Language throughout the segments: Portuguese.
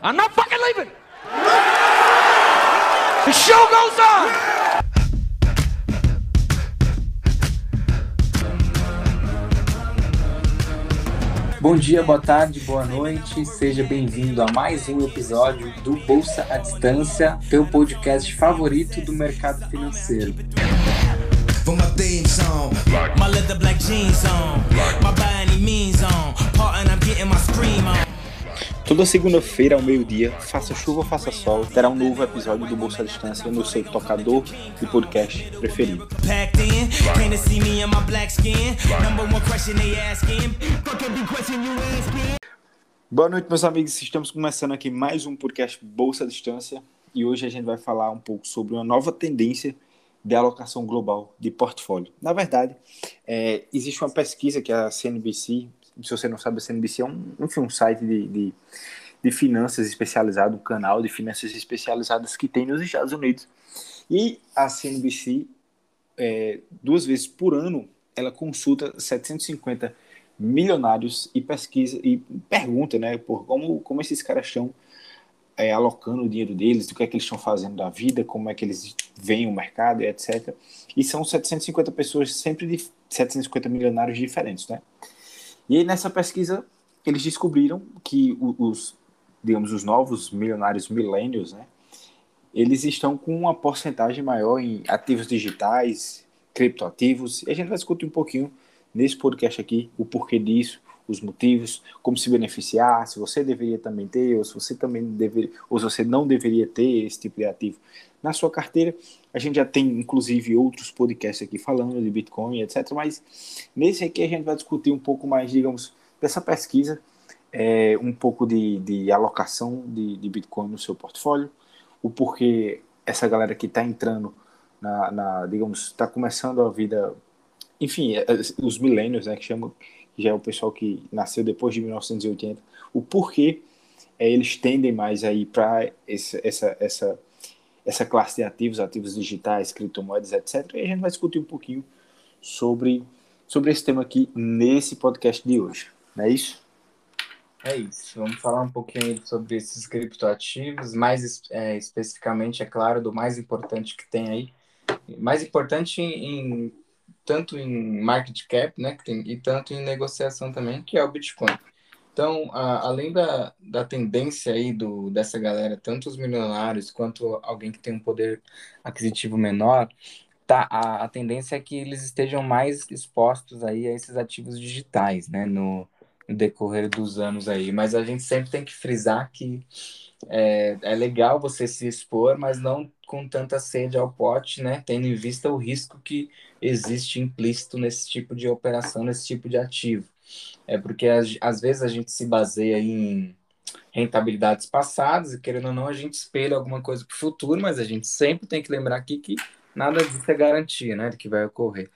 I'm not fucking leaving. The show goes on. Bom dia, boa tarde, boa noite. Seja bem-vindo a mais um episódio do Bolsa à Distância, teu podcast favorito do mercado financeiro. Toda segunda-feira ao meio-dia, faça chuva ou faça sol, terá um novo episódio do Bolsa à Distância no seu tocador de podcast preferido. Boa noite, meus amigos. Estamos começando aqui mais um podcast Bolsa à Distância e hoje a gente vai falar um pouco sobre uma nova tendência de alocação global de portfólio. Na verdade, é, existe uma pesquisa que a CNBC se você não sabe, a CNBC é um, enfim, um site de, de, de finanças especializado, um canal de finanças especializadas que tem nos Estados Unidos. E a CNBC, é, duas vezes por ano, ela consulta 750 milionários e pesquisa e pergunta, né, por como, como esses caras estão é, alocando o dinheiro deles, o que é que eles estão fazendo da vida, como é que eles veem o mercado, etc. E são 750 pessoas, sempre de 750 milionários diferentes, né? E aí nessa pesquisa eles descobriram que os, digamos, os novos milionários milênios, né, eles estão com uma porcentagem maior em ativos digitais, criptoativos, e a gente vai discutir um pouquinho nesse podcast aqui o porquê disso, os motivos, como se beneficiar, se você deveria também ter, ou se você também deveria, ou se você não deveria ter esse tipo de ativo na sua carteira. A gente já tem, inclusive, outros podcasts aqui falando de Bitcoin, etc. Mas nesse aqui a gente vai discutir um pouco mais, digamos, dessa pesquisa, é, um pouco de, de alocação de, de Bitcoin no seu portfólio, o porquê essa galera que está entrando na, na digamos, está começando a vida, enfim, é, é, os milênios, né, que chamam, que já é o pessoal que nasceu depois de 1980, o porquê é, eles tendem mais aí para essa, essa, essa essa classe de ativos, ativos digitais, criptomoedas, etc. E a gente vai discutir um pouquinho sobre, sobre esse tema aqui nesse podcast de hoje. Não é isso? É isso. Vamos falar um pouquinho sobre esses criptoativos, mais é, especificamente, é claro, do mais importante que tem aí. Mais importante em, tanto em market cap, né, tem, e tanto em negociação também, que é o Bitcoin. Então, a, além da, da tendência aí do, dessa galera, tanto os milionários quanto alguém que tem um poder aquisitivo menor, tá, a, a tendência é que eles estejam mais expostos aí a esses ativos digitais, né, no, no decorrer dos anos aí. Mas a gente sempre tem que frisar que é, é legal você se expor, mas não com tanta sede ao pote, né, tendo em vista o risco que existe implícito nesse tipo de operação, nesse tipo de ativo. É porque às vezes a gente se baseia em rentabilidades passadas e querendo ou não a gente espelha alguma coisa para o futuro, mas a gente sempre tem que lembrar aqui que nada disso é garantia, né, de que vai ocorrer.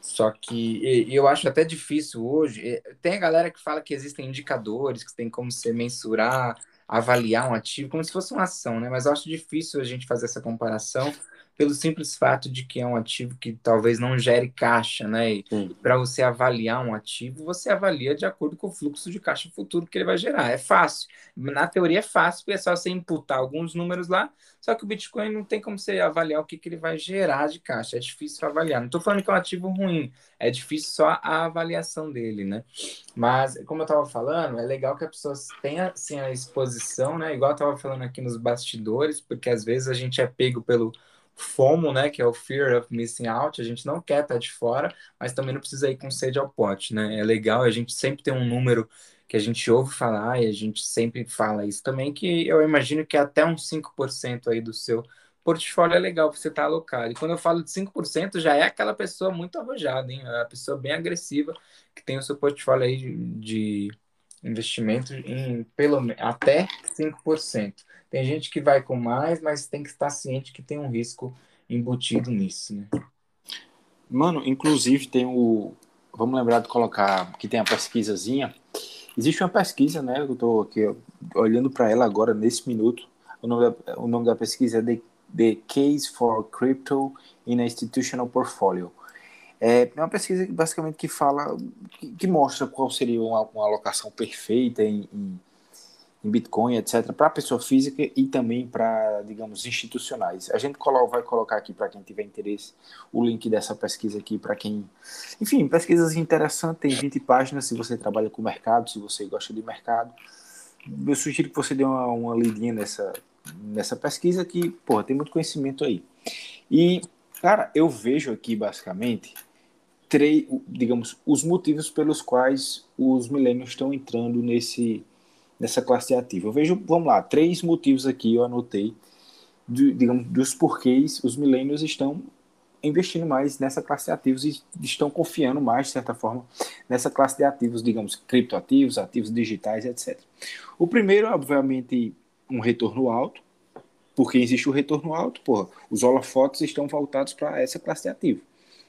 Só que eu acho até difícil hoje. Tem a galera que fala que existem indicadores, que tem como se mensurar, avaliar um ativo, como se fosse uma ação, né? Mas eu acho difícil a gente fazer essa comparação pelo simples fato de que é um ativo que talvez não gere caixa, né? E para você avaliar um ativo, você avalia de acordo com o fluxo de caixa futuro que ele vai gerar. É fácil. Na teoria é fácil, porque é só você imputar alguns números lá, só que o Bitcoin não tem como você avaliar o que, que ele vai gerar de caixa. É difícil avaliar. Não estou falando que é um ativo ruim, é difícil só a avaliação dele, né? Mas, como eu estava falando, é legal que a pessoa tenha assim, a exposição, né? Igual eu estava falando aqui nos bastidores, porque às vezes a gente é pego pelo FOMO, né, que é o Fear of Missing Out, a gente não quer estar de fora, mas também não precisa ir com sede ao pote, né? É legal, a gente sempre tem um número que a gente ouve falar e a gente sempre fala isso também, que eu imagino que até uns 5% aí do seu portfólio é legal você estar alocado. E quando eu falo de 5%, já é aquela pessoa muito arrojada, hein? É a pessoa bem agressiva que tem o seu portfólio aí de investimento em pelo até 5%. Tem gente que vai com mais, mas tem que estar ciente que tem um risco embutido nisso, né? Mano, inclusive tem o. Vamos lembrar de colocar que tem a pesquisazinha. Existe uma pesquisa, né? Eu estou aqui olhando para ela agora, nesse minuto. O nome da, o nome da pesquisa é The Case for Crypto in a Institutional Portfolio. É uma pesquisa basicamente que fala, que, que mostra qual seria uma, uma alocação perfeita em, em em Bitcoin, etc., para pessoa física e também para, digamos, institucionais. A gente vai colocar aqui para quem tiver interesse o link dessa pesquisa aqui para quem, enfim, pesquisas interessantes, tem 20 páginas se você trabalha com mercado, se você gosta de mercado. Eu sugiro que você dê uma, uma lidinha nessa, nessa pesquisa que, porra, tem muito conhecimento aí. E, cara, eu vejo aqui basicamente três, digamos, os motivos pelos quais os milênios estão entrando nesse nessa classe ativa. Eu vejo, vamos lá, três motivos aqui eu anotei, de, digamos, dos porquês os milênios estão investindo mais nessa classe de ativos e estão confiando mais, de certa forma, nessa classe de ativos, digamos, criptoativos, ativos digitais, etc. O primeiro, obviamente, um retorno alto, porque existe o retorno alto, porra, os holofotes estão voltados para essa classe de ativo.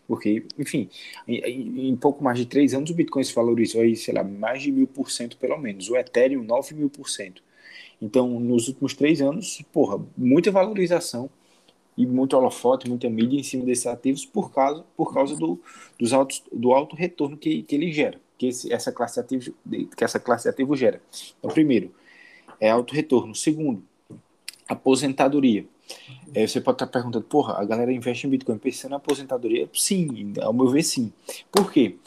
Porque, enfim, em, em, pouco mais de três anos o Bitcoin se valorizou aí, sei lá, mais de mil por cento pelo menos. O Ethereum, nove mil por cento. Então, nos últimos três anos, porra, muita valorização e muito holofote, muita mídia em cima desses ativos por causa, por causa do, dos altos, do alto retorno que, que ele gera, que esse, essa classe ativo, que essa classe de ativo gera. Então, primeiro, é alto retorno. Segundo, aposentadoria. É, você pode estar perguntando, porra, a galera investe em Bitcoin pensando na aposentadoria? Sim, ao meu ver, sim. Por quê?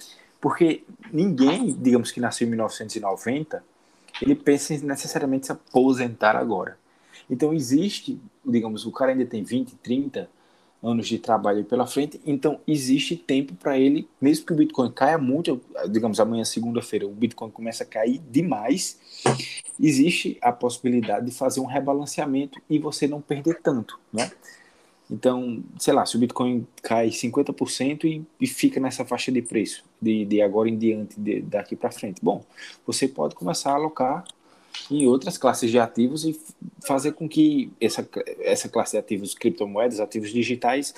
Porque ninguém, digamos que nasceu em 1990, ele pensa em necessariamente se aposentar agora. Então existe, digamos, o cara ainda tem 20, 30 anos de trabalho pela frente, então existe tempo para ele, mesmo que o Bitcoin caia muito, digamos, amanhã, segunda-feira, o Bitcoin começa a cair demais, existe a possibilidade de fazer um rebalanceamento e você não perder tanto, né? Então, sei lá, se o Bitcoin cai 50% e, e fica nessa faixa de preço, de, de agora em diante, de, daqui para frente, bom, você pode começar a alocar em outras classes de ativos e fazer com que essa, essa classe de ativos, criptomoedas, ativos digitais,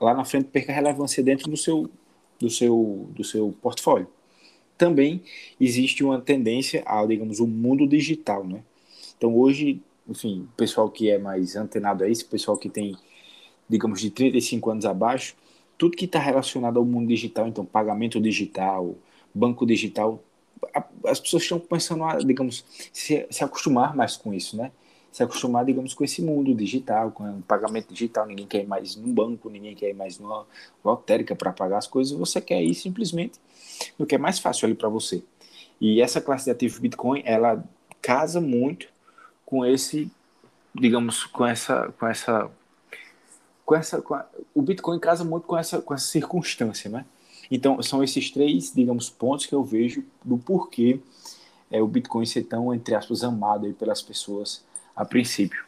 lá na frente perca relevância dentro do seu, do seu, do seu portfólio. Também existe uma tendência ao, digamos, o mundo digital, né? Então hoje, enfim, o pessoal que é mais antenado a isso, o pessoal que tem, digamos, de 35 anos abaixo, tudo que está relacionado ao mundo digital, então pagamento digital, banco digital, as pessoas estão começando a, digamos, se, se acostumar mais com isso, né? Se acostumar, digamos, com esse mundo digital, com o pagamento digital. Ninguém quer ir mais num banco, ninguém quer ir mais numa lotérica para pagar as coisas. Você quer ir simplesmente no que é mais fácil ali para você. E essa classe de ativo Bitcoin, ela casa muito com esse, digamos, com essa, com essa, com essa, com a, o Bitcoin casa muito com essa, com essa circunstância, né? Então, são esses três, digamos, pontos que eu vejo do porquê é, o Bitcoin ser tão, entre aspas, amado aí pelas pessoas a princípio.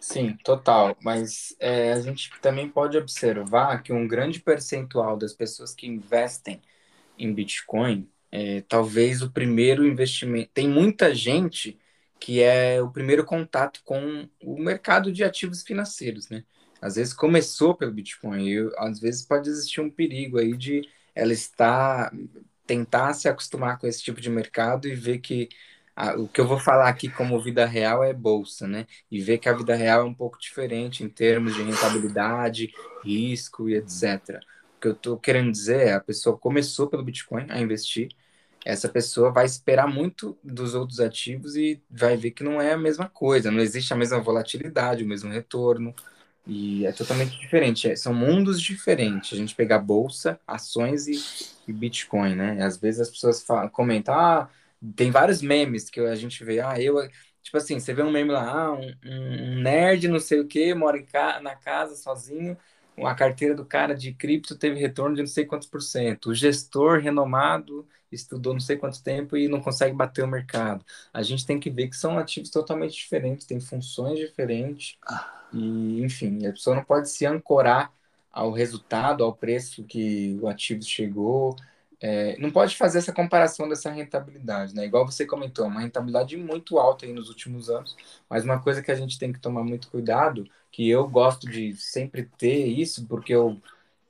Sim, total. Mas é, a gente também pode observar que um grande percentual das pessoas que investem em Bitcoin, é, talvez o primeiro investimento. Tem muita gente que é o primeiro contato com o mercado de ativos financeiros, né? Às vezes começou pelo Bitcoin, e às vezes pode existir um perigo aí de ela estar tentar se acostumar com esse tipo de mercado e ver que ah, o que eu vou falar aqui como vida real é bolsa, né? E ver que a vida real é um pouco diferente em termos de rentabilidade, risco e etc. O que eu estou querendo dizer é a pessoa começou pelo Bitcoin a investir, essa pessoa vai esperar muito dos outros ativos e vai ver que não é a mesma coisa, não existe a mesma volatilidade, o mesmo retorno, e é totalmente diferente. É, são mundos diferentes. A gente pegar bolsa, ações e, e Bitcoin, né? Às vezes as pessoas falam, comentam, ah, tem vários memes que a gente vê, ah, eu. Tipo assim, você vê um meme lá, ah, um, um nerd não sei o que, mora ca na casa sozinho, a carteira do cara de cripto teve retorno de não sei quantos por cento. O gestor renomado estudou não sei quanto tempo e não consegue bater o mercado. A gente tem que ver que são ativos totalmente diferentes, têm funções diferentes. Ah e, enfim, a pessoa não pode se ancorar ao resultado, ao preço que o ativo chegou. É, não pode fazer essa comparação dessa rentabilidade, né? Igual você comentou, uma rentabilidade muito alta aí nos últimos anos, mas uma coisa que a gente tem que tomar muito cuidado, que eu gosto de sempre ter isso, porque eu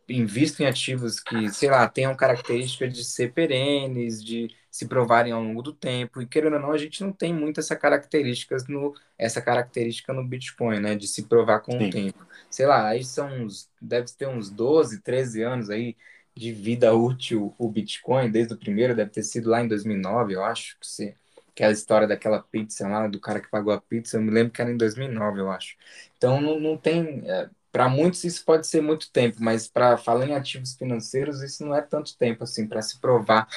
invisto em ativos que, sei lá, tenham características de ser perenes, de se provarem ao longo do tempo. E querendo ou não, a gente não tem muito essa características no essa característica no Bitcoin, né, de se provar com Sim. o tempo. Sei lá, aí são uns deve ter uns 12, 13 anos aí de vida útil o Bitcoin, desde o primeiro deve ter sido lá em 2009, eu acho que se que é a história daquela pizza lá, do cara que pagou a pizza, eu me lembro que era em 2009, eu acho. Então, não, não tem. É, para muitos isso pode ser muito tempo, mas para falar em ativos financeiros, isso não é tanto tempo assim para se provar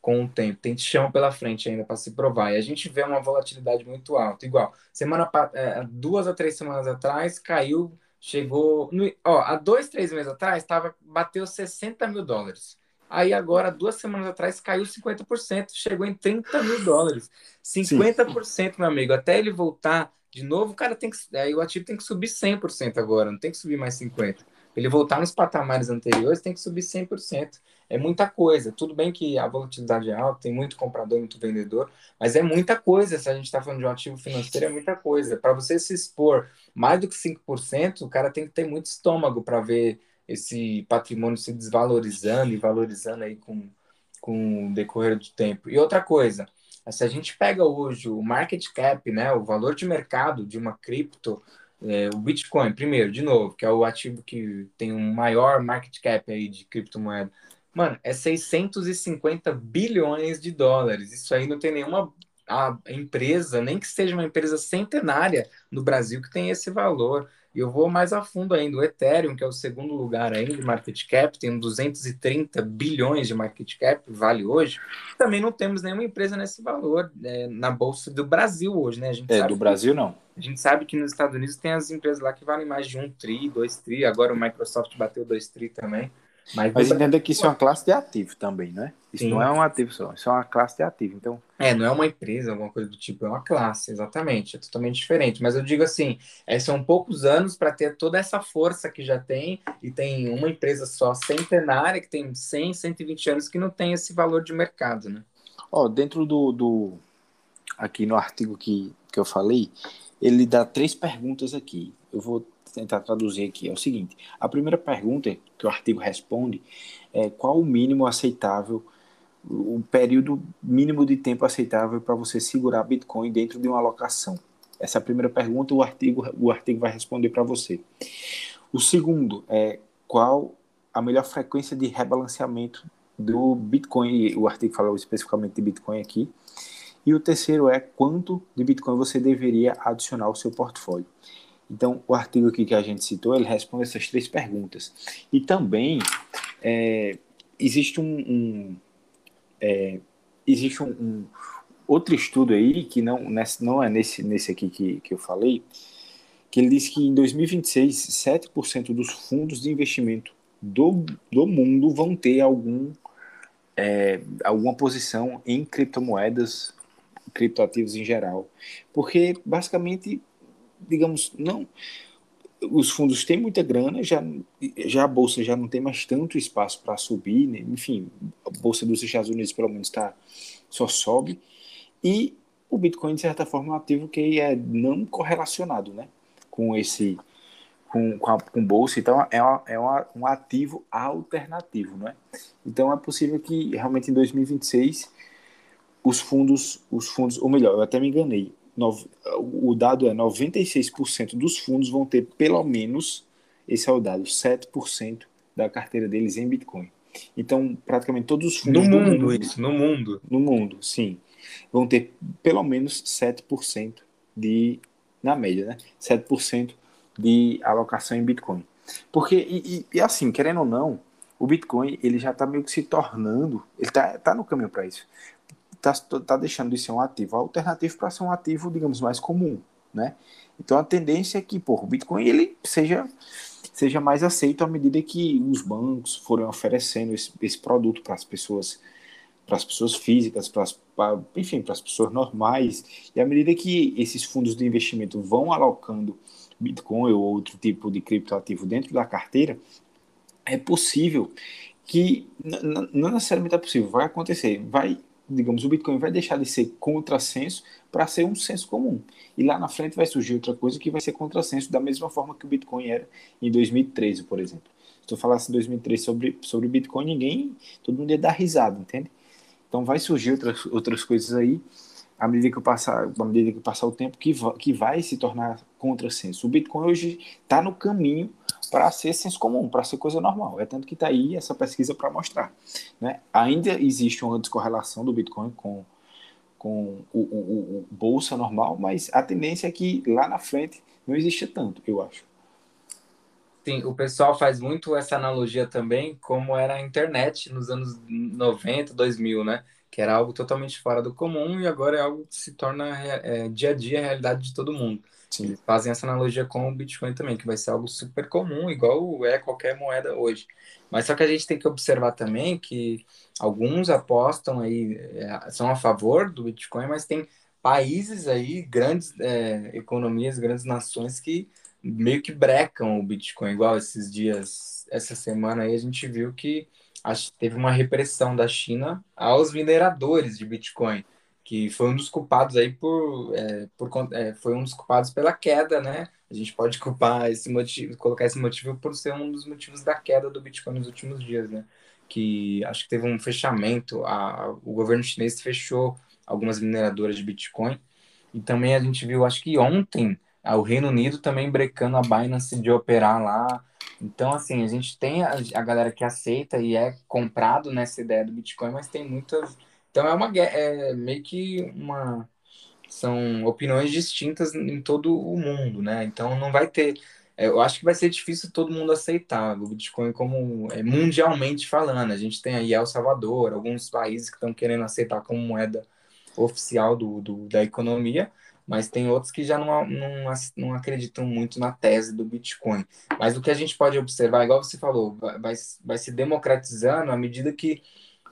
com o tempo. Tem chão pela frente ainda para se provar. E a gente vê uma volatilidade muito alta. Igual, semana é, duas a três semanas atrás caiu, chegou. No, ó, há dois, três meses atrás, tava, bateu 60 mil dólares. Aí agora, duas semanas atrás, caiu 50%, chegou em 30 mil dólares. 50%, Sim. meu amigo. Até ele voltar de novo, o cara tem que. Aí o ativo tem que subir 100% agora, não tem que subir mais 50%. Ele voltar nos patamares anteriores, tem que subir 100%. É muita coisa. Tudo bem que a volatilidade é alta, tem muito comprador, muito vendedor, mas é muita coisa. Se a gente está falando de um ativo financeiro, é muita coisa. Para você se expor mais do que 5%, o cara tem que ter muito estômago para ver esse patrimônio se desvalorizando e valorizando aí com, com o decorrer do tempo. E outra coisa, se a gente pega hoje o market cap, né, o valor de mercado de uma cripto, é, o Bitcoin, primeiro, de novo, que é o ativo que tem um maior market cap aí de criptomoeda, mano, é 650 bilhões de dólares. Isso aí não tem nenhuma a empresa, nem que seja uma empresa centenária no Brasil que tem esse valor. E eu vou mais a fundo ainda. O Ethereum, que é o segundo lugar ainda de market cap, tem 230 bilhões de market cap, vale hoje. Também não temos nenhuma empresa nesse valor é, na Bolsa do Brasil hoje, né? A gente é, do Brasil não. A gente sabe que nos Estados Unidos tem as empresas lá que valem mais de um tri, dois tri. Agora o Microsoft bateu dois tri também. Mas, Mas entenda que isso é uma classe de ativo também, né? Isso Sim. não é um ativo só, isso é uma classe de ativo. Então... É, não é uma empresa, alguma coisa do tipo, é uma classe, exatamente, é totalmente diferente. Mas eu digo assim, é, são poucos anos para ter toda essa força que já tem, e tem uma empresa só centenária, que tem 100, 120 anos, que não tem esse valor de mercado, né? Ó, dentro do, do aqui no artigo que, que eu falei, ele dá três perguntas aqui. Eu vou tentar traduzir aqui. É o seguinte: a primeira pergunta que o artigo responde é qual o mínimo aceitável, o período mínimo de tempo aceitável para você segurar Bitcoin dentro de uma alocação. Essa é primeira pergunta, o artigo, o artigo vai responder para você. O segundo é qual a melhor frequência de rebalanceamento do Bitcoin, o artigo fala especificamente de Bitcoin aqui. E o terceiro é quanto de Bitcoin você deveria adicionar ao seu portfólio. Então, o artigo aqui que a gente citou, ele responde essas três perguntas. E também é, existe um, um é, existe um, um, outro estudo aí que não, nesse, não é nesse, nesse aqui que, que eu falei, que ele diz que em 2026 7% dos fundos de investimento do, do mundo vão ter algum é, alguma posição em criptomoedas, criptoativos em geral, porque basicamente digamos, não. Os fundos têm muita grana, já, já a bolsa já não tem mais tanto espaço para subir, né? enfim, a bolsa dos Estados Unidos pelo menos tá, só sobe, e o Bitcoin, de certa forma, é um ativo que é não correlacionado né? com esse com, com, a, com bolsa, então é, uma, é uma, um ativo alternativo, não é? Então é possível que realmente em 2026 os fundos, os fundos, ou melhor, eu até me enganei, o dado é 96% dos fundos vão ter pelo menos, esse é o dado, 7% da carteira deles em Bitcoin. Então, praticamente todos os fundos. No mundo, mundo, isso, no mundo. No mundo, sim. Vão ter pelo menos 7% de. Na média, né? 7% de alocação em Bitcoin. Porque, e, e, assim, querendo ou não, o Bitcoin ele já está meio que se tornando, ele está tá no caminho para isso está tá deixando de ser um ativo alternativo para ser um ativo, digamos, mais comum, né? Então a tendência é que, porra, o Bitcoin ele seja seja mais aceito à medida que os bancos forem oferecendo esse, esse produto para as pessoas para as pessoas físicas, para as, enfim, para as pessoas normais, e à medida que esses fundos de investimento vão alocando Bitcoin ou outro tipo de criptoativo dentro da carteira, é possível que, não necessariamente é possível, vai acontecer, vai digamos, o Bitcoin vai deixar de ser contrassenso para ser um senso comum. E lá na frente vai surgir outra coisa que vai ser contrassenso da mesma forma que o Bitcoin era em 2013, por exemplo. Se eu falasse em 2013 sobre, sobre o Bitcoin, ninguém, todo mundo ia dar risada, entende? Então vai surgir outras, outras coisas aí à medida que passar, à medida que passar o tempo que vai, que vai se tornar contrassenso. O Bitcoin hoje está no caminho para ser senso comum, para ser coisa normal. É tanto que está aí essa pesquisa para mostrar. Né? Ainda existe uma descorrelação do Bitcoin com, com o, o, o, bolsa normal, mas a tendência é que lá na frente não existe tanto, eu acho. Sim, o pessoal faz muito essa analogia também, como era a internet nos anos 90, 2000, né? Que era algo totalmente fora do comum e agora é algo que se torna é, dia a dia a realidade de todo mundo. Sim. Eles fazem essa analogia com o Bitcoin também, que vai ser algo super comum, igual é qualquer moeda hoje. Mas só que a gente tem que observar também que alguns apostam aí, é, são a favor do Bitcoin, mas tem países aí, grandes é, economias, grandes nações que meio que brecam o Bitcoin, igual esses dias, essa semana aí a gente viu que teve uma repressão da China aos mineradores de Bitcoin, que foi um dos culpados aí por, é, por é, foi um dos culpados pela queda, né? A gente pode culpar esse motivo, colocar esse motivo por ser um dos motivos da queda do Bitcoin nos últimos dias, né? Que acho que teve um fechamento, a, o governo chinês fechou algumas mineradoras de Bitcoin. E também a gente viu, acho que ontem, o Reino Unido também brecando a Binance de operar lá. Então, assim, a gente tem a, a galera que aceita e é comprado nessa ideia do Bitcoin, mas tem muitas. Então, é uma é meio que uma. São opiniões distintas em todo o mundo, né? Então, não vai ter. É, eu acho que vai ser difícil todo mundo aceitar o Bitcoin como é, mundialmente falando. A gente tem aí El Salvador, alguns países que estão querendo aceitar como moeda oficial do, do da economia, mas tem outros que já não, não, não acreditam muito na tese do Bitcoin. Mas o que a gente pode observar, igual você falou, vai, vai se democratizando à medida que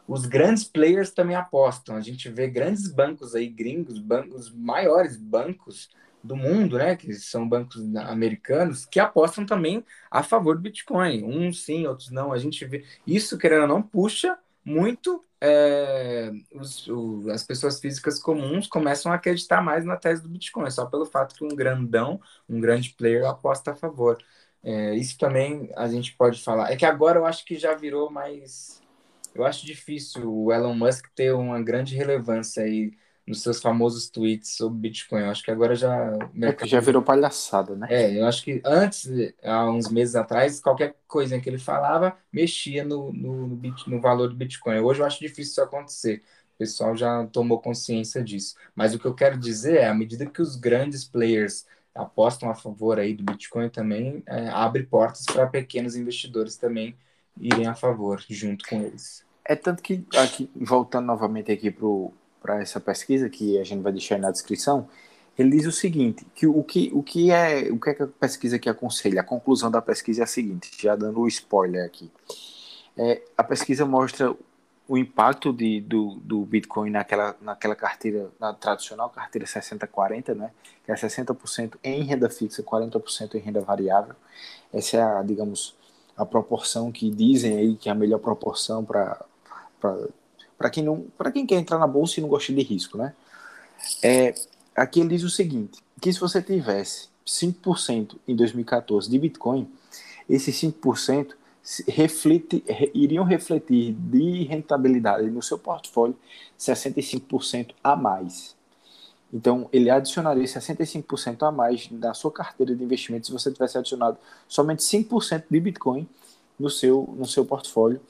os grandes players também apostam. A gente vê grandes bancos aí, gringos, bancos maiores bancos do mundo, né, que são bancos americanos, que apostam também a favor do Bitcoin. Uns sim, outros não. A gente vê isso querendo ou não puxa muito é, os, o, as pessoas físicas comuns começam a acreditar mais na tese do Bitcoin, só pelo fato que um grandão, um grande player aposta a favor. É, isso também a gente pode falar. É que agora eu acho que já virou mais. Eu acho difícil o Elon Musk ter uma grande relevância aí nos seus famosos tweets sobre Bitcoin. Eu acho que agora já. É que já virou palhaçada, né? É, eu acho que antes, há uns meses atrás, qualquer coisa que ele falava mexia no, no, no, no valor do Bitcoin. Hoje eu acho difícil isso acontecer. O pessoal já tomou consciência disso. Mas o que eu quero dizer é, à medida que os grandes players apostam a favor aí do Bitcoin também, é, abre portas para pequenos investidores também irem a favor junto com eles. É tanto que, aqui, voltando novamente aqui para essa pesquisa, que a gente vai deixar aí na descrição, ele diz o seguinte, que o que, o que é o que, é que a pesquisa que aconselha? A conclusão da pesquisa é a seguinte, já dando o spoiler aqui. É, a pesquisa mostra o impacto de, do, do Bitcoin naquela, naquela carteira, na tradicional carteira 60-40, né? que é 60% em renda fixa, 40% em renda variável. Essa é a, digamos, a proporção que dizem aí que é a melhor proporção para para quem não, para quem quer entrar na bolsa e não gosta de risco, né? É, aqui ele diz o seguinte, que se você tivesse 5% em 2014 de Bitcoin, esses 5% reflete, iriam refletir de rentabilidade no seu portfólio 65% a mais. Então, ele adicionaria 65% a mais na sua carteira de investimentos se você tivesse adicionado somente 5% de Bitcoin no seu, no seu portfólio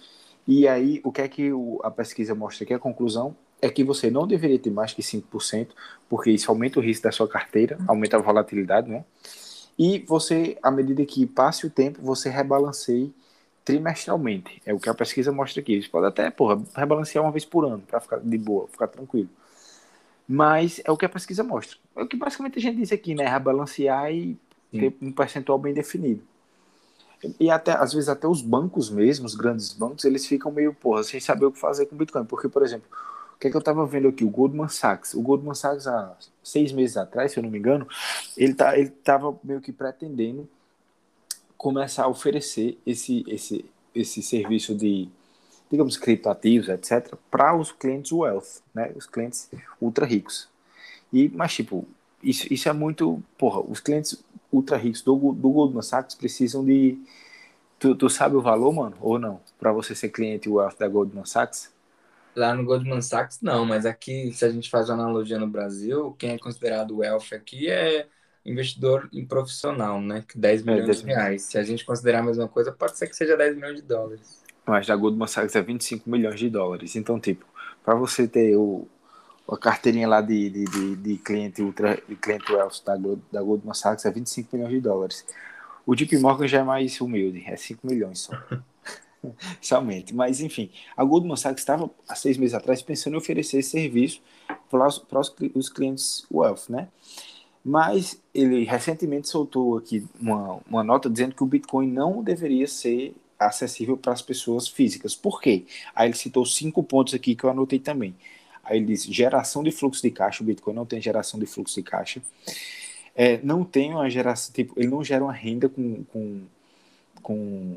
e aí, o que é que o, a pesquisa mostra aqui? A conclusão é que você não deveria ter mais que 5%, porque isso aumenta o risco da sua carteira, aumenta a volatilidade, né? E você, à medida que passe o tempo, você rebalanceie trimestralmente. É o que a pesquisa mostra aqui. Você pode até, porra, rebalancear uma vez por ano, para ficar de boa, ficar tranquilo. Mas é o que a pesquisa mostra. É o que basicamente a gente diz aqui, né? Rebalancear e Sim. ter um percentual bem definido. E até, às vezes, até os bancos mesmo, os grandes bancos, eles ficam meio, porra, sem saber o que fazer com o Bitcoin. Porque, por exemplo, o que é que eu estava vendo aqui? O Goldman Sachs. O Goldman Sachs, há seis meses atrás, se eu não me engano, ele tá, estava meio que pretendendo começar a oferecer esse, esse, esse serviço de, digamos, criptoativos, etc., para os clientes wealth, né? Os clientes ultra ricos. E, mas, tipo, isso, isso é muito. Porra, os clientes ultra ricos do, do Goldman Sachs precisam de. Tu, tu sabe o valor, mano? Ou não? Para você ser cliente wealth da Goldman Sachs? Lá no Goldman Sachs, não, mas aqui, se a gente faz uma analogia no Brasil, quem é considerado wealth aqui é investidor em profissional, né? 10 é, milhões é, de reais. Se a gente considerar a mesma coisa, pode ser que seja 10 milhões de dólares. Mas da Goldman Sachs é 25 milhões de dólares. Então, tipo, para você ter o, a carteirinha lá de, de, de, de cliente ultra, de cliente wealth da, da Goldman Sachs é 25 milhões de dólares. O JP Morgan já é mais humilde, é 5 milhões só. Somente. Mas, enfim, a Goldman Sachs estava, há seis meses atrás, pensando em oferecer esse serviço para os, os clientes wealth, né? Mas ele recentemente soltou aqui uma, uma nota dizendo que o Bitcoin não deveria ser acessível para as pessoas físicas. Por quê? Aí ele citou cinco pontos aqui que eu anotei também. Aí ele disse: geração de fluxo de caixa. O Bitcoin não tem geração de fluxo de caixa. É, não tem uma geração, tipo, ele não gera uma renda com, com, com,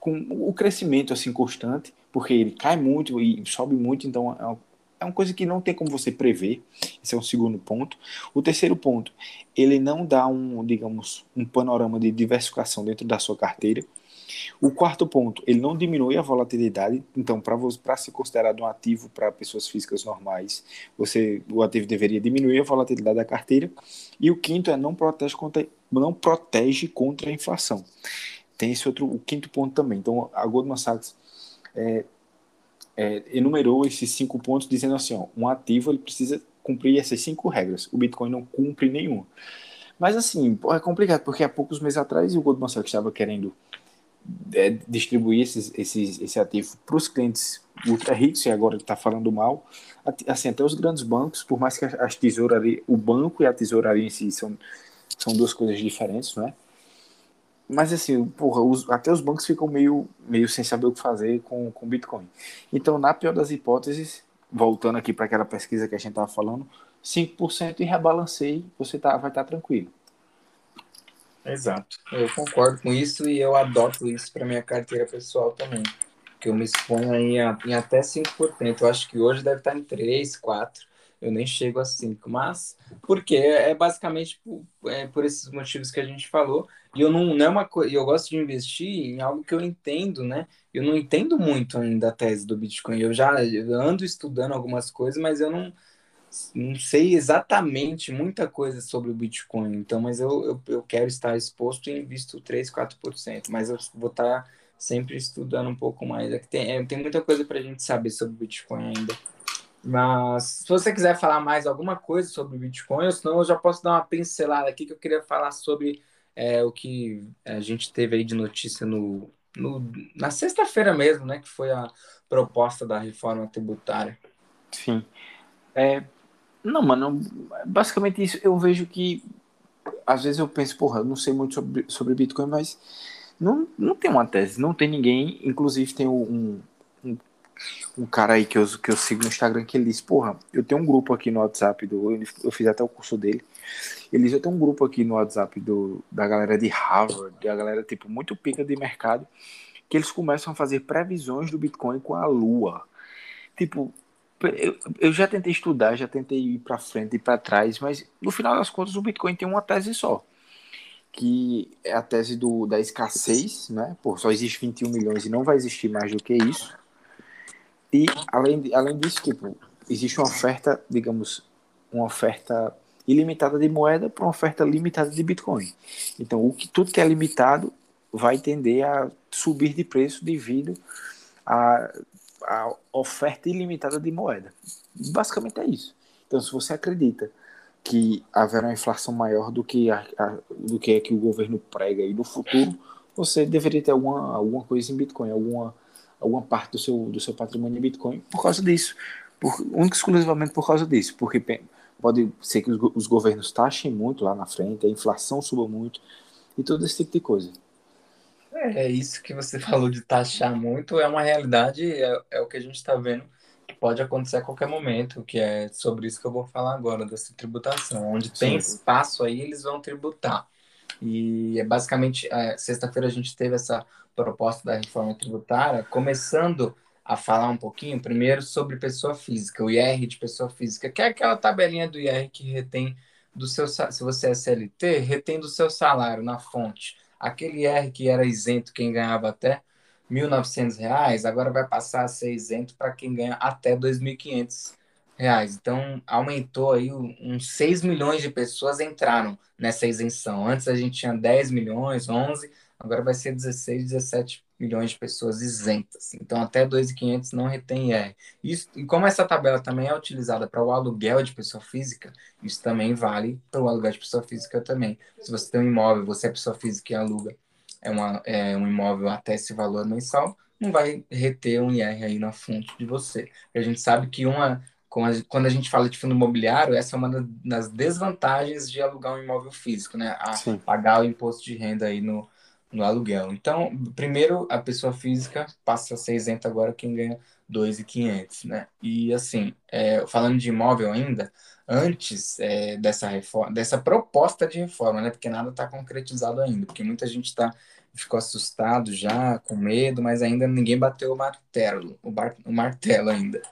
com o crescimento assim constante, porque ele cai muito e sobe muito, então é uma, é uma coisa que não tem como você prever. Esse é o segundo ponto. O terceiro ponto, ele não dá um, digamos, um panorama de diversificação dentro da sua carteira. O quarto ponto, ele não diminui a volatilidade. Então, para ser considerado um ativo para pessoas físicas normais, você, o ativo deveria diminuir a volatilidade da carteira. E o quinto é não protege contra, não protege contra a inflação. Tem esse outro, o quinto ponto também. Então, a Goldman Sachs é, é, enumerou esses cinco pontos dizendo assim, ó, um ativo ele precisa cumprir essas cinco regras. O Bitcoin não cumpre nenhuma. Mas assim, é complicado, porque há poucos meses atrás o Goldman Sachs estava querendo é, distribuir esses, esses, esse ativo para os clientes ultra ricos e agora está falando mal. Assim, até os grandes bancos, por mais que as tesouraria, o banco e a tesouraria em si são, são duas coisas diferentes, não é? Mas assim, porra, os, até os bancos ficam meio, meio sem saber o que fazer com, com Bitcoin. Então, na pior das hipóteses, voltando aqui para aquela pesquisa que a gente estava falando, 5% e rebalancei, você tá, vai estar tá tranquilo. Exato. Eu concordo com isso e eu adoto isso para minha carteira pessoal também. Que eu me exponho em, em até 5%. Eu acho que hoje deve estar em 3, 4. Eu nem chego a 5, mas porque é basicamente por, é, por esses motivos que a gente falou. E eu não, não é uma coisa. Eu gosto de investir em algo que eu entendo, né? Eu não entendo muito ainda a tese do Bitcoin. Eu já ando estudando algumas coisas, mas eu não não sei exatamente muita coisa sobre o Bitcoin, então, mas eu, eu, eu quero estar exposto e invisto 3, 4%, mas eu vou estar sempre estudando um pouco mais. É que tem, é, tem muita coisa para a gente saber sobre o Bitcoin ainda. Mas se você quiser falar mais alguma coisa sobre o Bitcoin, ou senão eu já posso dar uma pincelada aqui que eu queria falar sobre é, o que a gente teve aí de notícia no, no na sexta-feira mesmo, né? Que foi a proposta da reforma tributária. Sim. É, não, mano, basicamente isso. Eu vejo que às vezes eu penso, porra, eu não sei muito sobre, sobre Bitcoin, mas não, não tem uma tese, não tem ninguém. Inclusive tem um, um, um cara aí que eu, que eu sigo no Instagram que ele diz, porra, eu tenho um grupo aqui no WhatsApp do. Eu fiz até o curso dele. Ele diz, eu tenho um grupo aqui no WhatsApp do, da galera de Harvard, da galera, tipo, muito pica de mercado, que eles começam a fazer previsões do Bitcoin com a Lua. Tipo, eu, eu já tentei estudar, já tentei ir para frente e para trás, mas no final das contas o Bitcoin tem uma tese só, que é a tese do, da escassez, né? Pô, só existe 21 milhões e não vai existir mais do que isso. E além, além disso, tipo, existe uma oferta, digamos, uma oferta ilimitada de moeda para uma oferta limitada de Bitcoin. Então, o que tudo que é limitado vai tender a subir de preço devido a a oferta ilimitada de moeda. Basicamente é isso. Então, se você acredita que haverá uma inflação maior do que a, a, do que, é que o governo prega aí no futuro, você deveria ter alguma, alguma coisa em Bitcoin, alguma, alguma parte do seu, do seu patrimônio em Bitcoin por causa disso. Por, único exclusivamente por causa disso. Porque pode ser que os, os governos taxem muito lá na frente, a inflação suba muito e todo esse tipo de coisa. É, isso que você falou de taxar muito, é uma realidade, é, é o que a gente está vendo pode acontecer a qualquer momento, que é sobre isso que eu vou falar agora, dessa tributação. Onde tem espaço aí, eles vão tributar. E é basicamente, é, sexta-feira a gente teve essa proposta da reforma tributária, começando a falar um pouquinho, primeiro, sobre pessoa física, o IR de pessoa física, que é aquela tabelinha do IR que retém do seu, se você é CLT, retém do seu salário na fonte. Aquele R que era isento quem ganhava até R$ 1.900, agora vai passar a ser isento para quem ganha até R$ 2.500. Então, aumentou aí uns 6 milhões de pessoas entraram nessa isenção. Antes a gente tinha 10 milhões, 11, agora vai ser 16, 17 milhões de pessoas isentas. Então, até 2.500 não retém IR. Isso, e como essa tabela também é utilizada para o aluguel de pessoa física, isso também vale para o aluguel de pessoa física também. Se você tem um imóvel, você é pessoa física e aluga é, uma, é um imóvel até esse valor mensal, não vai reter um IR aí na fonte de você. A gente sabe que uma quando a gente fala de fundo imobiliário, essa é uma das desvantagens de alugar um imóvel físico, né? Pagar o imposto de renda aí no, no aluguel. Então, primeiro, a pessoa física passa a ser isenta agora quem ganha 2.500, né? E assim, é, falando de imóvel ainda, antes é, dessa reforma, dessa proposta de reforma, né? Porque nada está concretizado ainda, porque muita gente está ficou assustado já, com medo, mas ainda ninguém bateu o martelo, o, bar, o martelo ainda.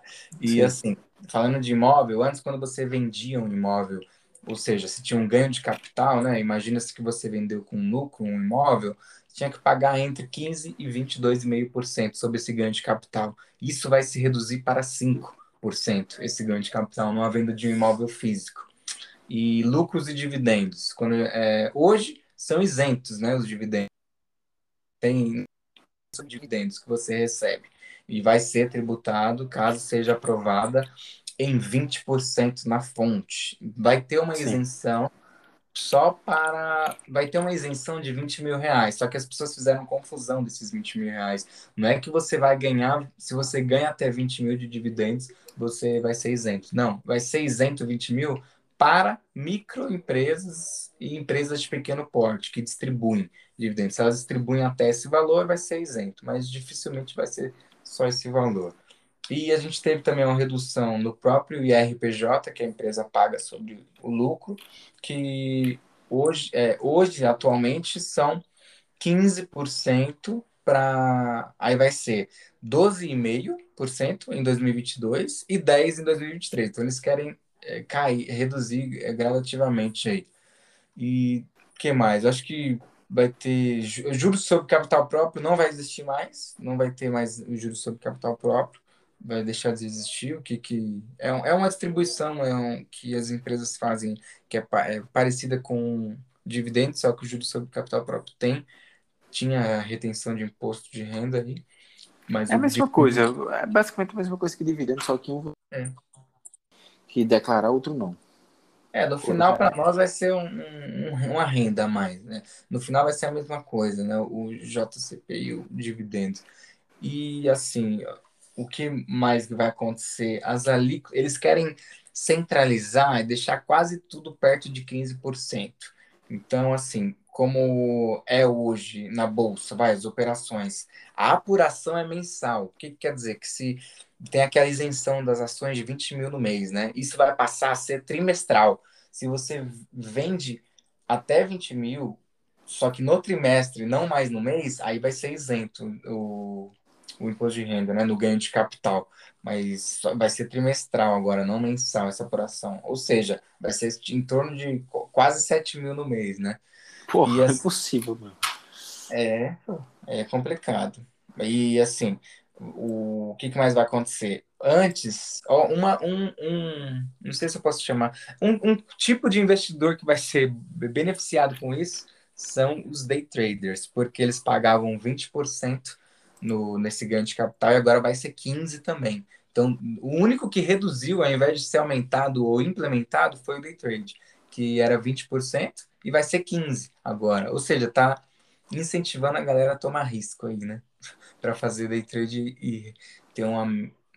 E Sim. assim, falando de imóvel, antes quando você vendia um imóvel, ou seja, se tinha um ganho de capital, né? Imagina-se que você vendeu com lucro um imóvel, tinha que pagar entre 15% e 22,5% sobre esse ganho de capital. Isso vai se reduzir para 5%, esse ganho de capital, numa venda de um imóvel físico. E lucros e dividendos. Quando, é, hoje são isentos né, os dividendos. Tem dividendos que você recebe e vai ser tributado caso seja aprovada em 20% na fonte. Vai ter uma Sim. isenção só para. Vai ter uma isenção de 20 mil reais. Só que as pessoas fizeram confusão desses 20 mil reais. Não é que você vai ganhar, se você ganha até 20 mil de dividendos, você vai ser isento. Não, vai ser isento 20 mil para microempresas e empresas de pequeno porte que distribuem dividendos. Se elas distribuem até esse valor, vai ser isento, mas dificilmente vai ser só esse valor. E a gente teve também uma redução no próprio IRPJ, que a empresa paga sobre o lucro, que hoje, é, hoje atualmente, são 15% para. Aí vai ser 12,5% em 2022 e 10% em 2023. Então, eles querem é, cair, reduzir é, gradativamente aí. E o que mais? Acho que vai ter juros sobre capital próprio, não vai existir mais, não vai ter mais juros sobre capital próprio, vai deixar de existir. O que, que é, é uma distribuição é um, que as empresas fazem que é, é parecida com dividendos, só que o juros sobre capital próprio tem, tinha retenção de imposto de renda aí. Mas é a mesma coisa, é basicamente a mesma coisa que dividendo, só que um é. que declarar, outro não. É, no final para nós vai ser um, um, uma renda a mais, né? No final vai ser a mesma coisa, né? O JCP e o dividendo. E assim, o que mais vai acontecer? As alíquotas, eles querem centralizar e deixar quase tudo perto de 15%. Então, assim, como é hoje na bolsa, vai, as operações, a apuração é mensal. O que, que quer dizer? Que se tem aquela isenção das ações de 20 mil no mês, né? Isso vai passar a ser trimestral. Se você vende até 20 mil, só que no trimestre, não mais no mês, aí vai ser isento o, o imposto de renda, né? No ganho de capital. Mas vai ser trimestral agora, não mensal essa apuração. Ou seja, vai ser em torno de quase 7 mil no mês, né? Porra, e, assim, é impossível, mano. É, é complicado. E assim, o, o que, que mais vai acontecer? Antes, ó, uma, um, um, não sei se eu posso chamar, um, um tipo de investidor que vai ser beneficiado com isso são os day traders, porque eles pagavam 20% no, nesse ganho de capital e agora vai ser 15% também. Então, o único que reduziu, ao invés de ser aumentado ou implementado, foi o day trade, que era 20% e vai ser 15% agora. Ou seja, está incentivando a galera a tomar risco aí, né? para fazer day trade e ter uma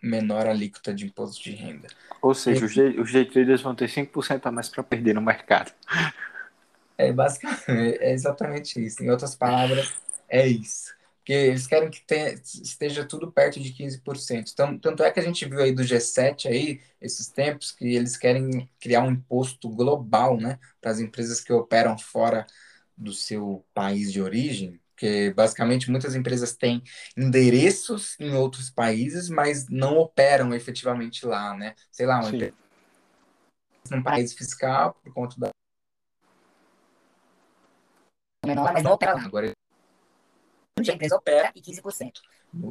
menor alíquota de imposto de renda. Ou seja, e, os day traders vão ter 5% a mais para perder no mercado. É basicamente, é exatamente isso. Em outras palavras, é isso. Porque eles querem que tenha, esteja tudo perto de 15%. Então, tanto é que a gente viu aí do G7 aí, esses tempos, que eles querem criar um imposto global, né, para as empresas que operam fora do seu país de origem, porque basicamente muitas empresas têm endereços em outros países, mas não operam efetivamente lá, né? Sei lá, uma Sim. empresa num país fiscal por conta da menor, mas não opera lá. Agora, a empresa opera e 15%.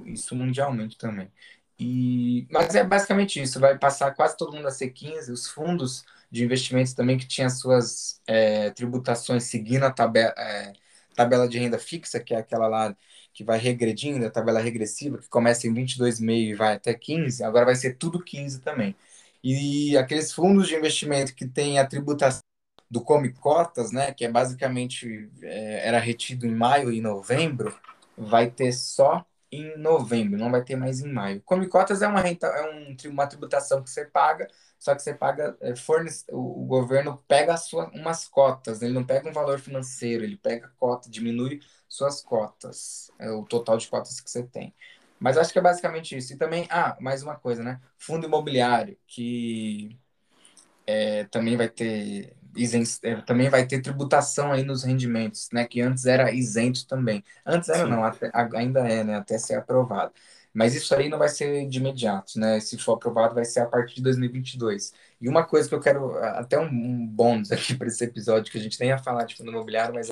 Isso mundialmente também. E, mas é basicamente isso, vai passar quase todo mundo a ser 15, os fundos de investimentos também que tinham suas é, tributações seguindo a tabela, é, tabela de renda fixa, que é aquela lá que vai regredindo, a tabela regressiva, que começa em 22,5 e vai até 15, agora vai ser tudo 15 também. E aqueles fundos de investimento que têm a tributação do Come Cotas, né, que é basicamente é, era retido em maio e novembro, vai ter só em novembro, não vai ter mais em maio. Come cotas é uma renta, é um, uma tributação que você paga, só que você paga, é, fornece, o, governo pega sua, umas cotas, ele não pega um valor financeiro, ele pega cota, diminui suas cotas, é o total de cotas que você tem. Mas acho que é basicamente isso. E também, ah, mais uma coisa, né? Fundo imobiliário, que é, também vai ter é, também vai ter tributação aí nos rendimentos, né? Que antes era isento também. Antes era Sim. não, até, ainda é, né? Até ser aprovado. Mas isso aí não vai ser de imediato, né? Se for aprovado, vai ser a partir de 2022. E uma coisa que eu quero, até um, um bônus aqui para esse episódio, que a gente nem ia falar de fundo imobiliário, mas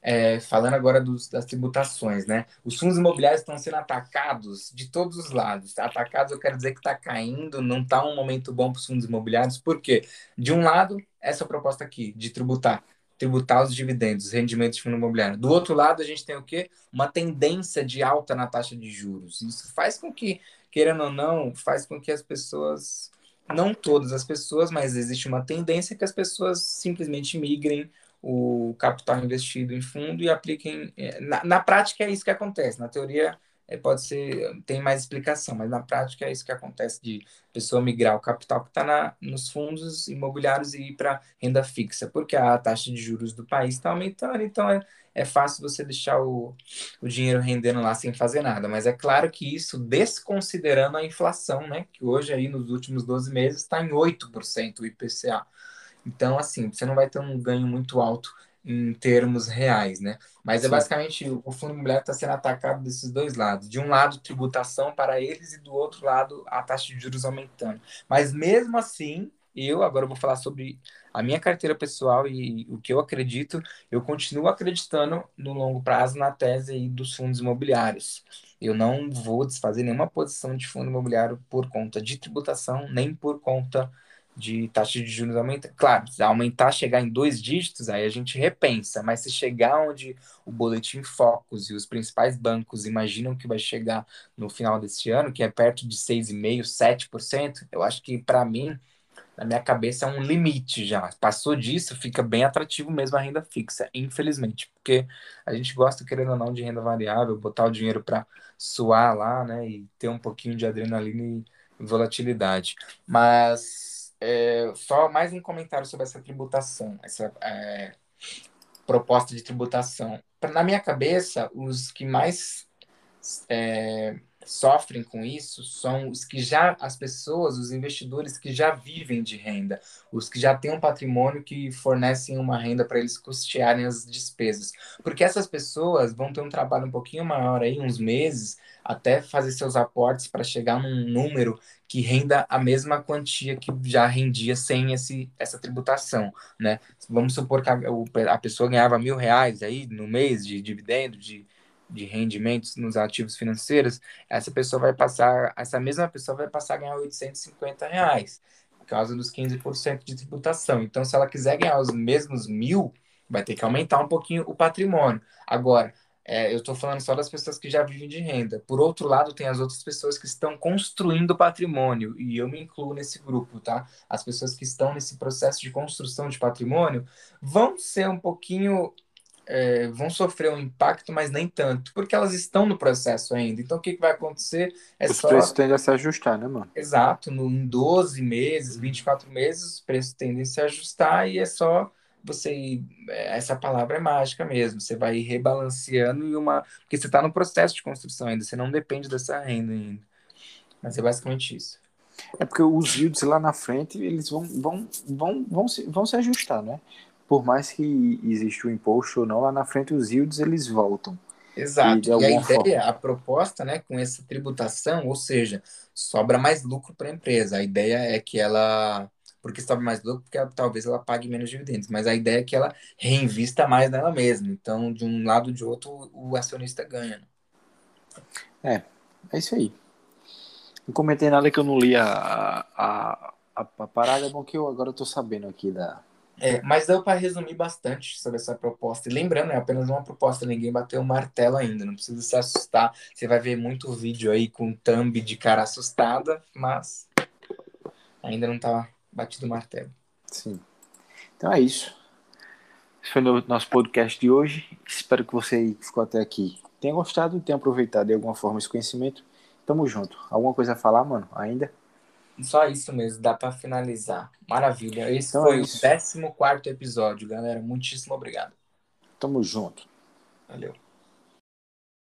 é, falando agora dos, das tributações, né? Os fundos imobiliários estão sendo atacados de todos os lados. Atacados, eu quero dizer que está caindo, não está um momento bom para os fundos imobiliários, porque, de um lado, essa proposta aqui, de tributar, tributar os dividendos, os rendimentos de fundo imobiliário. Do outro lado, a gente tem o quê? Uma tendência de alta na taxa de juros. Isso faz com que, querendo ou não, faz com que as pessoas, não todas as pessoas, mas existe uma tendência que as pessoas simplesmente migrem o capital investido em fundo e apliquem. É, na, na prática é isso que acontece. Na teoria é, pode ser, tem mais explicação, mas na prática é isso que acontece de pessoa migrar o capital que está nos fundos imobiliários e ir para renda fixa, porque a taxa de juros do país está aumentando, então é, é fácil você deixar o, o dinheiro rendendo lá sem fazer nada. Mas é claro que isso desconsiderando a inflação, né? Que hoje aí nos últimos 12 meses está em 8% o IPCA. Então, assim, você não vai ter um ganho muito alto em termos reais, né? Mas é Sim. é basicamente o fundo imobiliário está sendo atacado desses dois lados. De um lado, tributação para eles e do outro lado, a taxa de juros aumentando. Mas mesmo assim, eu agora vou falar sobre a minha carteira pessoal e o que eu acredito. Eu continuo acreditando no longo prazo na tese aí dos fundos imobiliários. Eu não vou desfazer nenhuma posição de fundo imobiliário por conta de tributação, nem por conta de taxa de juros aumentar. Claro, se aumentar, chegar em dois dígitos, aí a gente repensa, mas se chegar onde o Boletim Focus e os principais bancos imaginam que vai chegar no final desse ano, que é perto de 6,5%, 7%, eu acho que para mim, na minha cabeça, é um limite já. Passou disso, fica bem atrativo mesmo a renda fixa, infelizmente, porque a gente gosta, querendo ou não, de renda variável, botar o dinheiro para suar lá, né, e ter um pouquinho de adrenalina e volatilidade. Mas é, só mais um comentário sobre essa tributação, essa é, proposta de tributação. Na minha cabeça, os que mais é, sofrem com isso são os que já, as pessoas, os investidores que já vivem de renda, os que já têm um patrimônio que fornecem uma renda para eles custearem as despesas. Porque essas pessoas vão ter um trabalho um pouquinho maior aí, uns meses, até fazer seus aportes para chegar num número que renda a mesma quantia que já rendia sem esse, essa tributação, né? Vamos supor que a, a pessoa ganhava mil reais aí no mês de dividendo, de de rendimentos nos ativos financeiros, essa pessoa vai passar, essa mesma pessoa vai passar a ganhar 850 reais, por causa dos 15% de tributação. Então, se ela quiser ganhar os mesmos mil, vai ter que aumentar um pouquinho o patrimônio. Agora, é, eu estou falando só das pessoas que já vivem de renda. Por outro lado, tem as outras pessoas que estão construindo patrimônio, e eu me incluo nesse grupo, tá? As pessoas que estão nesse processo de construção de patrimônio vão ser um pouquinho é, vão sofrer um impacto, mas nem tanto, porque elas estão no processo ainda. Então, o que, que vai acontecer? É os só... preços tendem a se ajustar, né, mano? Exato. No, em 12 meses, 24 meses, os preços tendem a se ajustar e é só você ir... É, essa palavra é mágica mesmo. Você vai rebalanceando e uma. Porque você está no processo de construção ainda, você não depende dessa renda ainda. Mas é basicamente isso. É porque os yields lá na frente, eles vão, vão, vão, vão, se, vão se ajustar, né? Por mais que exista o imposto ou não, lá na frente os yields eles voltam. Exato. E, e a ideia, forma. a proposta, né, com essa tributação, ou seja, sobra mais lucro para a empresa. A ideia é que ela porque sobra mais lucro, porque ela, talvez ela pague menos dividendos, mas a ideia é que ela reinvista mais nela mesma. Então, de um lado ou de outro, o acionista ganha. É, é isso aí. Não comentei nada que eu não li a, a, a, a parada, é bom que eu agora estou sabendo aqui da, É, mas deu para resumir bastante sobre essa proposta. E lembrando, é apenas uma proposta, ninguém bateu o martelo ainda, não precisa se assustar. Você vai ver muito vídeo aí com thumb de cara assustada, mas ainda não tá batido o martelo. Sim. Então é isso. Esse foi o nosso podcast de hoje. Espero que você que ficou até aqui tenha gostado tenha aproveitado de alguma forma esse conhecimento. Tamo junto. Alguma coisa a falar, mano, ainda? Só isso mesmo, dá para finalizar. Maravilha. Esse Então foi é o isso. 14 episódio, galera. Muitíssimo obrigado. Tamo junto. Valeu.